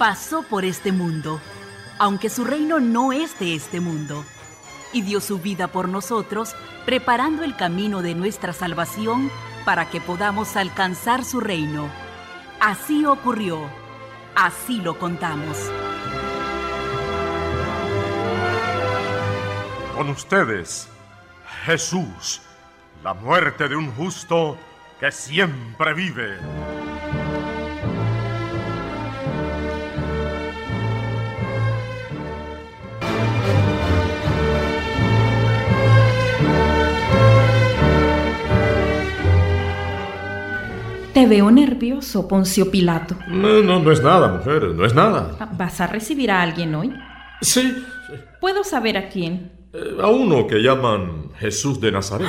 pasó por este mundo, aunque su reino no es de este mundo, y dio su vida por nosotros, preparando el camino de nuestra salvación para que podamos alcanzar su reino. Así ocurrió, así lo contamos. Con ustedes, Jesús, la muerte de un justo que siempre vive. Te veo nervioso, Poncio Pilato. No, no, no es nada, mujer, no es nada. ¿Vas a recibir a alguien hoy? Sí. ¿Puedo saber a quién? Eh, a uno que llaman Jesús de Nazaret.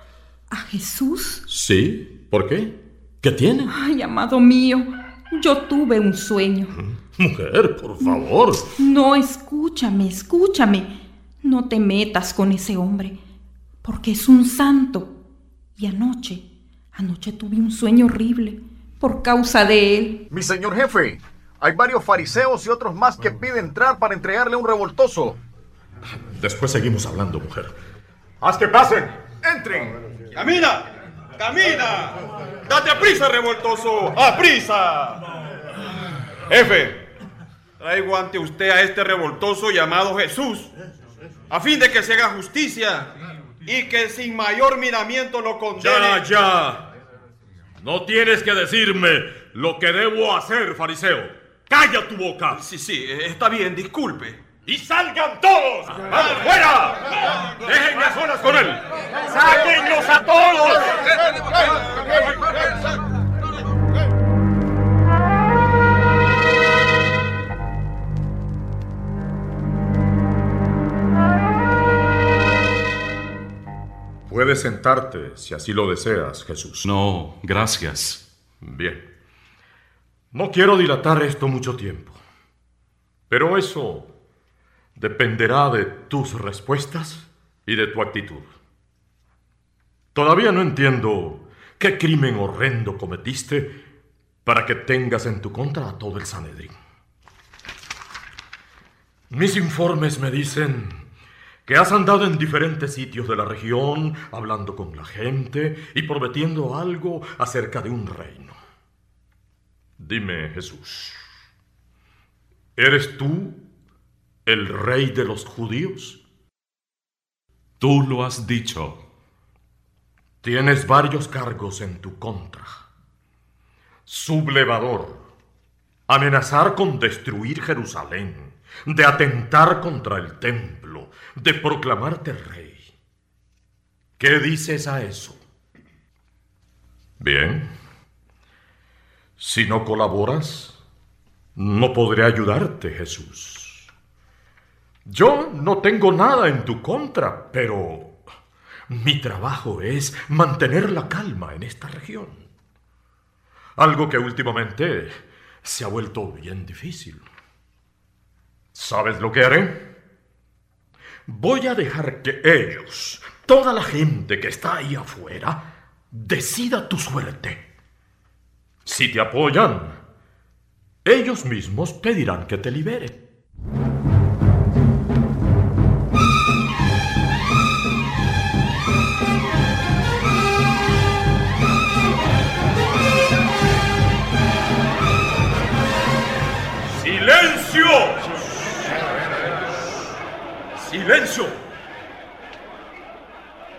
¿A Jesús? Sí. ¿Por qué? ¿Qué tiene? Ay, amado mío, yo tuve un sueño. Mujer, por favor. No, escúchame, escúchame. No te metas con ese hombre, porque es un santo. Y anoche Anoche tuve un sueño horrible por causa de él. Mi señor jefe, hay varios fariseos y otros más que piden entrar para entregarle un revoltoso. Después seguimos hablando, mujer. ¡Haz que pasen! ¡Entren! ¡Camina! ¡Camina! ¡Date a prisa, revoltoso! ¡A prisa! Jefe, traigo ante usted a este revoltoso llamado Jesús, a fin de que se haga justicia y que sin mayor miramiento lo condene. Ya, ya. No tienes que decirme lo que debo hacer, fariseo. ¡Calla tu boca! Sí, sí, está bien, disculpe. ¡Y salgan todos! ¡Fuera! ¡Déjenme a solas con él! ¡Sáquenlos a todos! Puedes sentarte si así lo deseas, Jesús. No, gracias. Bien. No quiero dilatar esto mucho tiempo, pero eso dependerá de tus respuestas y de tu actitud. Todavía no entiendo qué crimen horrendo cometiste para que tengas en tu contra a todo el Sanedrín. Mis informes me dicen que has andado en diferentes sitios de la región, hablando con la gente y prometiendo algo acerca de un reino. Dime, Jesús, ¿eres tú el rey de los judíos? Tú lo has dicho. Tienes varios cargos en tu contra. Sublevador, amenazar con destruir Jerusalén, de atentar contra el templo, de proclamarte rey. ¿Qué dices a eso? Bien. Si no colaboras, no podré ayudarte, Jesús. Yo no tengo nada en tu contra, pero mi trabajo es mantener la calma en esta región. Algo que últimamente se ha vuelto bien difícil. ¿Sabes lo que haré? Voy a dejar que ellos, toda la gente que está ahí afuera, decida tu suerte. Si te apoyan, ellos mismos pedirán que te libere.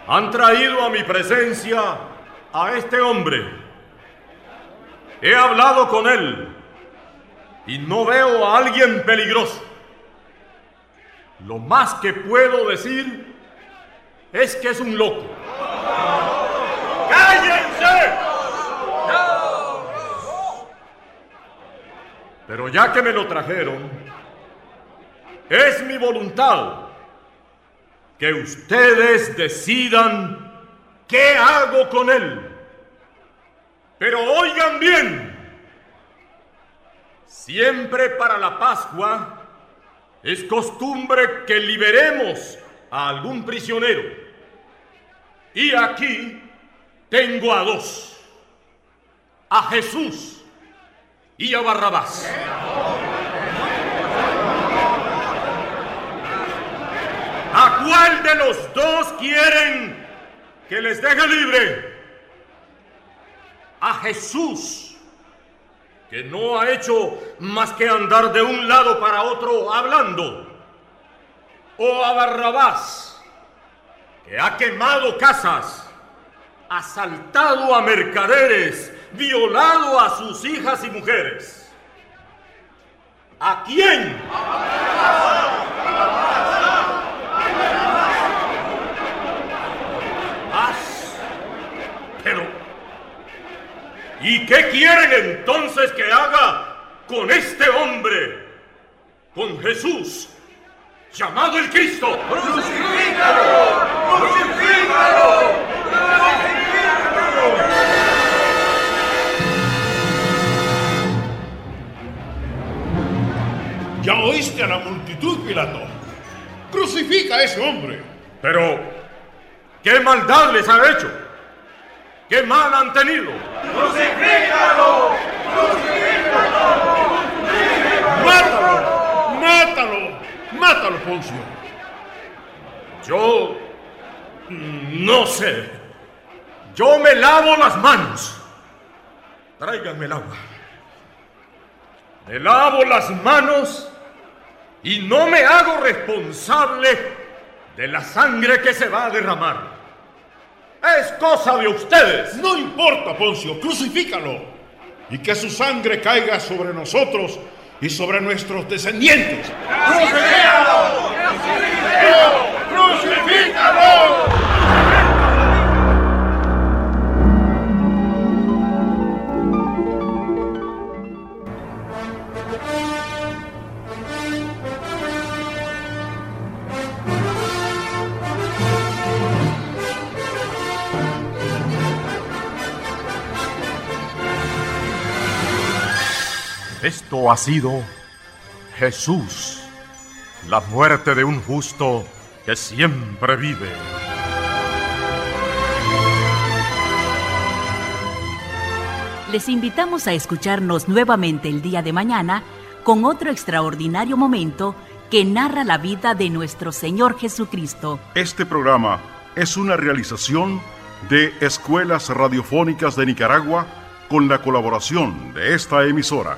Han traído a mi presencia a este hombre. He hablado con él y no veo a alguien peligroso. Lo más que puedo decir es que es un loco. ¡Cállense! Pero ya que me lo trajeron, es mi voluntad que ustedes decidan qué hago con él. Pero oigan bien, Siempre para la Pascua es costumbre que liberemos a algún prisionero. Y aquí tengo a dos, a Jesús y a Barrabás. ¿A cuál de los dos quieren que les deje libre? A Jesús, que no ha hecho más que andar de un lado para otro hablando. O a Barrabás, que ha quemado casas, asaltado a mercaderes, violado a sus hijas y mujeres. ¿A quién? Pero, ¿y qué quieren entonces que haga con este hombre? Con Jesús, llamado el Cristo. ¡Crucifícalo! ¡Crucifícalo! Ya oíste a la multitud, Pilato. Crucifica a ese hombre. Pero, ¿qué maldad les ha hecho? ¿Qué mal han tenido? ¡Crucifícalo! ¡Crucifícalo! ¡Mátalo! ¡Mátalo! ¡Mátalo, Poncio! Yo... no sé. Yo me lavo las manos. Tráiganme el agua. Me lavo las manos y no me hago responsable de la sangre que se va a derramar. Es cosa de ustedes. No importa, Poncio, crucifícalo. Y que su sangre caiga sobre nosotros y sobre nuestros descendientes. ¡Crucifícalo! ¡Crucifícalo! ¡Crucifícalo! Esto ha sido Jesús, la muerte de un justo que siempre vive. Les invitamos a escucharnos nuevamente el día de mañana con otro extraordinario momento que narra la vida de nuestro Señor Jesucristo. Este programa es una realización de Escuelas Radiofónicas de Nicaragua con la colaboración de esta emisora.